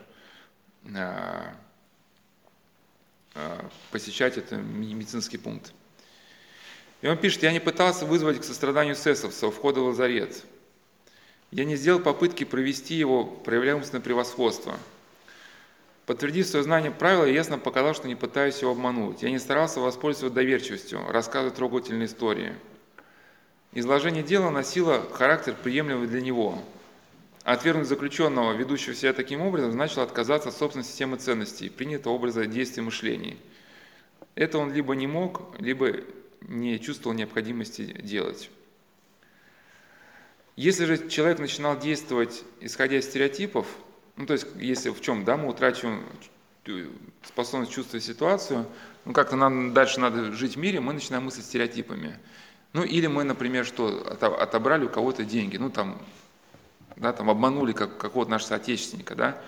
а, а, посещать этот медицинский пункт. И он пишет, я не пытался вызвать к состраданию сессовца у входа в лазарет. Я не сделал попытки провести его, проявляя умственное превосходство. Подтвердив свое знание правила, я ясно показал, что не пытаюсь его обмануть. Я не старался воспользоваться доверчивостью, рассказывать трогательные истории. Изложение дела носило характер приемлемый для него. отвергнуть заключенного, ведущего себя таким образом, значило отказаться от собственной системы ценностей, принятого образа действий мышлений. Это он либо не мог, либо не чувствовал необходимости делать. Если же человек начинал действовать, исходя из стереотипов, ну, то есть, если в чем, да, мы утрачиваем способность чувствовать ситуацию, ну, как-то нам дальше надо жить в мире, мы начинаем мыслить стереотипами. Ну, или мы, например, что, отобрали у кого-то деньги, ну, там, да, там, обманули как, какого-то нашего соотечественника, да,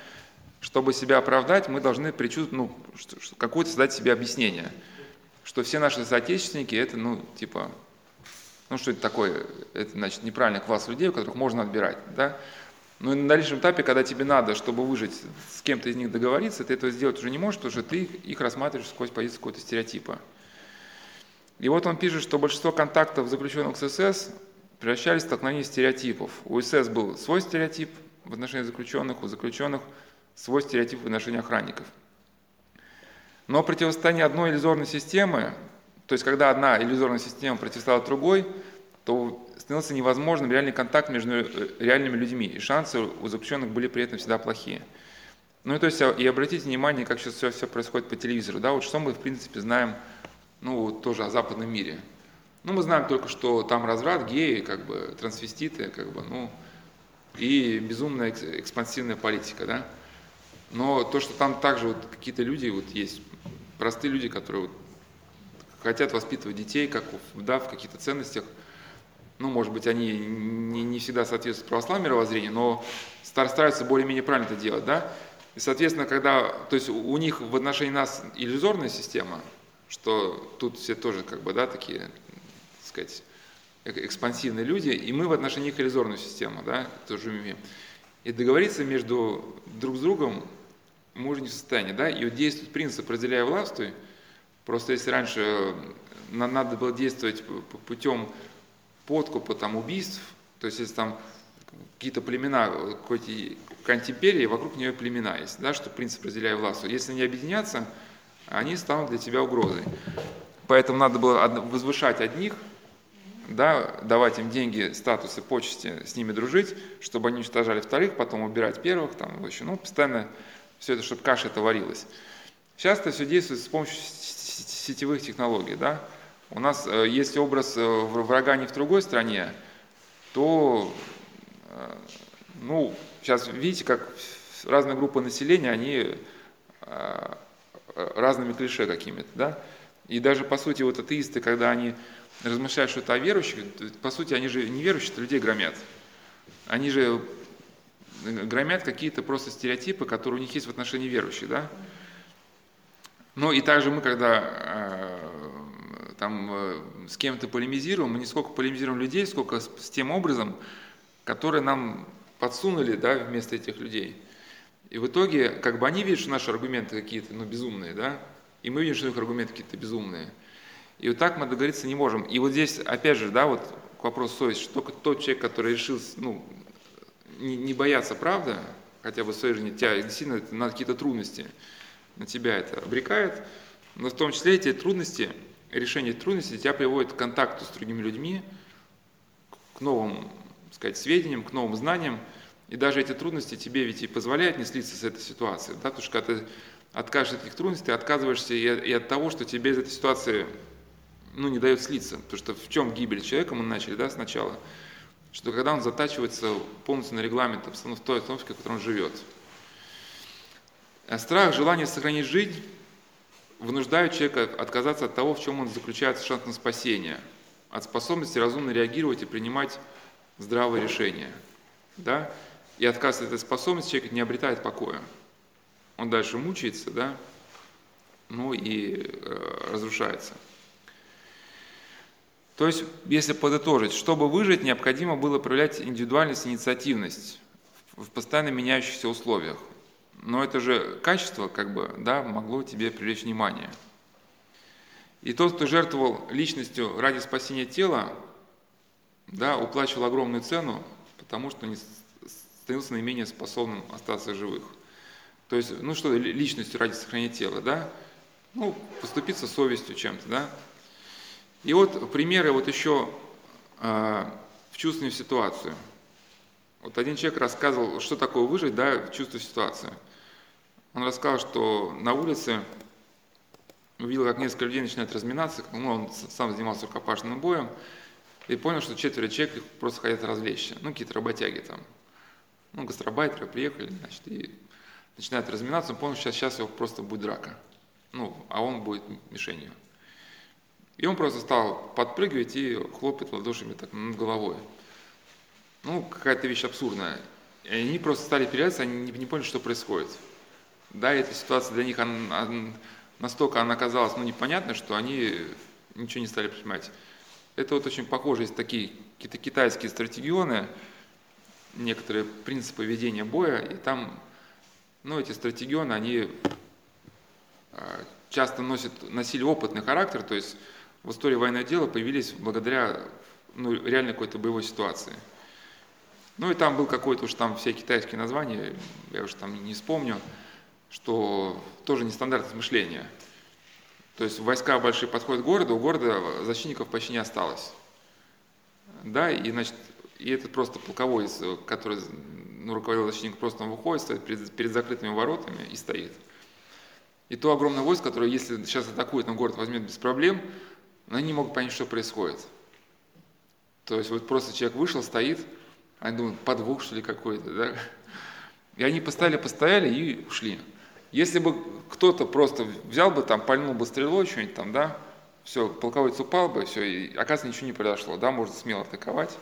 чтобы себя оправдать, мы должны предчувствовать, ну, какое-то создать себе объяснение – что все наши соотечественники это, ну, типа, ну что это такое? Это, значит, неправильный класс людей, у которых можно отбирать, да? Но на дальнейшем этапе, когда тебе надо, чтобы выжить, с кем-то из них договориться, ты этого сделать уже не можешь, потому что ты их рассматриваешь сквозь позицию какого-то стереотипа. И вот он пишет, что большинство контактов заключенных с СС превращались в столкновение стереотипов. У СС был свой стереотип в отношении заключенных, у заключенных свой стереотип в отношении охранников – но противостояние одной иллюзорной системы, то есть когда одна иллюзорная система противостояла другой, то становился невозможным реальный контакт между э, реальными людьми, и шансы у заключенных были при этом всегда плохие. Ну и то есть, и обратите внимание, как сейчас все, все происходит по телевизору, да, вот что мы в принципе знаем, ну, тоже о западном мире. Ну, мы знаем только, что там разврат, геи, как бы, трансвеститы, как бы, ну, и безумная экспансивная политика, да. Но то, что там также вот какие-то люди вот есть, простые люди, которые вот хотят воспитывать детей, как да, в каких-то ценностях, ну, может быть, они не, не всегда соответствуют православному мировоззрению, но стараются более-менее правильно это делать, да. И, соответственно, когда, то есть у них в отношении нас иллюзорная система, что тут все тоже, как бы, да, такие, так сказать, экспансивные люди, и мы в отношении них иллюзорную систему, да, тоже имеем. И договориться между друг с другом мы уже не в состоянии, да, и вот действует принцип «разделяя властвуй», просто если раньше э, надо было действовать путем подкупа, там, убийств, то есть если там какие-то племена, какой-то антимперии, вокруг нее племена есть, да, что принцип «разделяя властвуй». Если они объединятся, они станут для тебя угрозой. Поэтому надо было возвышать одних, да, давать им деньги, статусы, почести, с ними дружить, чтобы они уничтожали вторых, потом убирать первых, там, еще, ну, постоянно все это, чтобы каша это варилась. Сейчас это все действует с помощью сетевых технологий. Да? У нас, э, если образ э, врага не в другой стране, то, э, ну, сейчас видите, как разные группы населения, они разными клише какими-то, да? И даже, по сути, вот атеисты, когда они размышляют что-то о верующих, по сути, они же не верующие, людей громят. Они же громят какие-то просто стереотипы, которые у них есть в отношении верующих, да? Ну и также мы, когда там э, с кем-то полемизируем, мы не сколько полемизируем людей, сколько с, с тем образом, который нам подсунули, да, вместо этих людей. И в итоге, как бы они видят, что наши аргументы какие-то, ну, безумные, да, и мы видим, что их аргументы какие-то безумные. И вот так мы договориться не можем. И вот здесь, опять же, да, вот к вопросу совести, что только тот человек, который решил, ну, не, не бояться правда, хотя бы в своей жизни, тебя действительно на какие-то трудности, на тебя это обрекает, но в том числе эти трудности, решение трудностей тебя приводит к контакту с другими людьми, к новым, так сказать, сведениям, к новым знаниям, и даже эти трудности тебе ведь и позволяют не слиться с этой ситуацией, да, потому что когда ты откажешься от этих трудностей, ты отказываешься и, и от того, что тебе из этой ситуации ну, не дает слиться. Потому что в чем гибель человека, мы начали да, сначала, что когда он затачивается полностью на регламент в той обстановке, в которой он живет. А страх, желание сохранить жизнь вынуждают человека отказаться от того, в чем он заключается шанс на спасение, от способности разумно реагировать и принимать здравые решения. Да? И отказ от этой способности человек не обретает покоя. Он дальше мучается, да, ну и э, разрушается. То есть, если подытожить, чтобы выжить, необходимо было проявлять индивидуальность инициативность в постоянно меняющихся условиях. Но это же качество, как бы, да, могло тебе привлечь внимание. И тот, кто жертвовал личностью ради спасения тела, да, уплачивал огромную цену, потому что не становился наименее способным остаться живых. То есть, ну что, личностью ради сохранения тела, да? Ну, поступиться совестью чем-то, да? И вот примеры вот еще э, в чувственную ситуацию. Вот один человек рассказывал, что такое выжить, да, в чувственную ситуацию. Он рассказал, что на улице увидел, как несколько людей начинают разминаться, ну, он сам занимался рукопашным боем, и понял, что четверо человек просто хотят развлечься, ну, какие-то работяги там, ну, гастробайтеры приехали, значит, и начинают разминаться, он понял, что сейчас, сейчас его просто будет драка, ну, а он будет мишенью. И он просто стал подпрыгивать и хлопать ладошами так над головой. Ну, какая-то вещь абсурдная. И они просто стали переться, они не, не поняли, что происходит. Да, эта ситуация для них она, настолько она оказалась ну, непонятной, что они ничего не стали принимать. Это вот очень похоже, есть такие какие-то китайские стратегионы, некоторые принципы ведения боя, и там, ну, эти стратегионы, они а, часто носят, носили опытный характер, то есть в истории военного дела появились благодаря ну, реально какой-то боевой ситуации. Ну и там был какой-то уж там все китайские названия, я уже там не вспомню, что тоже нестандартное мышление. То есть войска большие подходят к городу, у города защитников почти не осталось. Да, и, значит, и этот просто полководец, который ну, руководил защитником, просто он выходит, стоит перед, перед закрытыми воротами и стоит. И то огромное войско, которое, если сейчас атакует на город, возьмет без проблем, но они не могут понять, что происходит. То есть вот просто человек вышел, стоит, они думают, подвох что ли какой-то, да? И они постояли, постояли и ушли. Если бы кто-то просто взял бы там, пальнул бы стрелой что-нибудь там, да, все, полководец упал бы, все, и оказывается ничего не произошло, да, можно смело атаковать.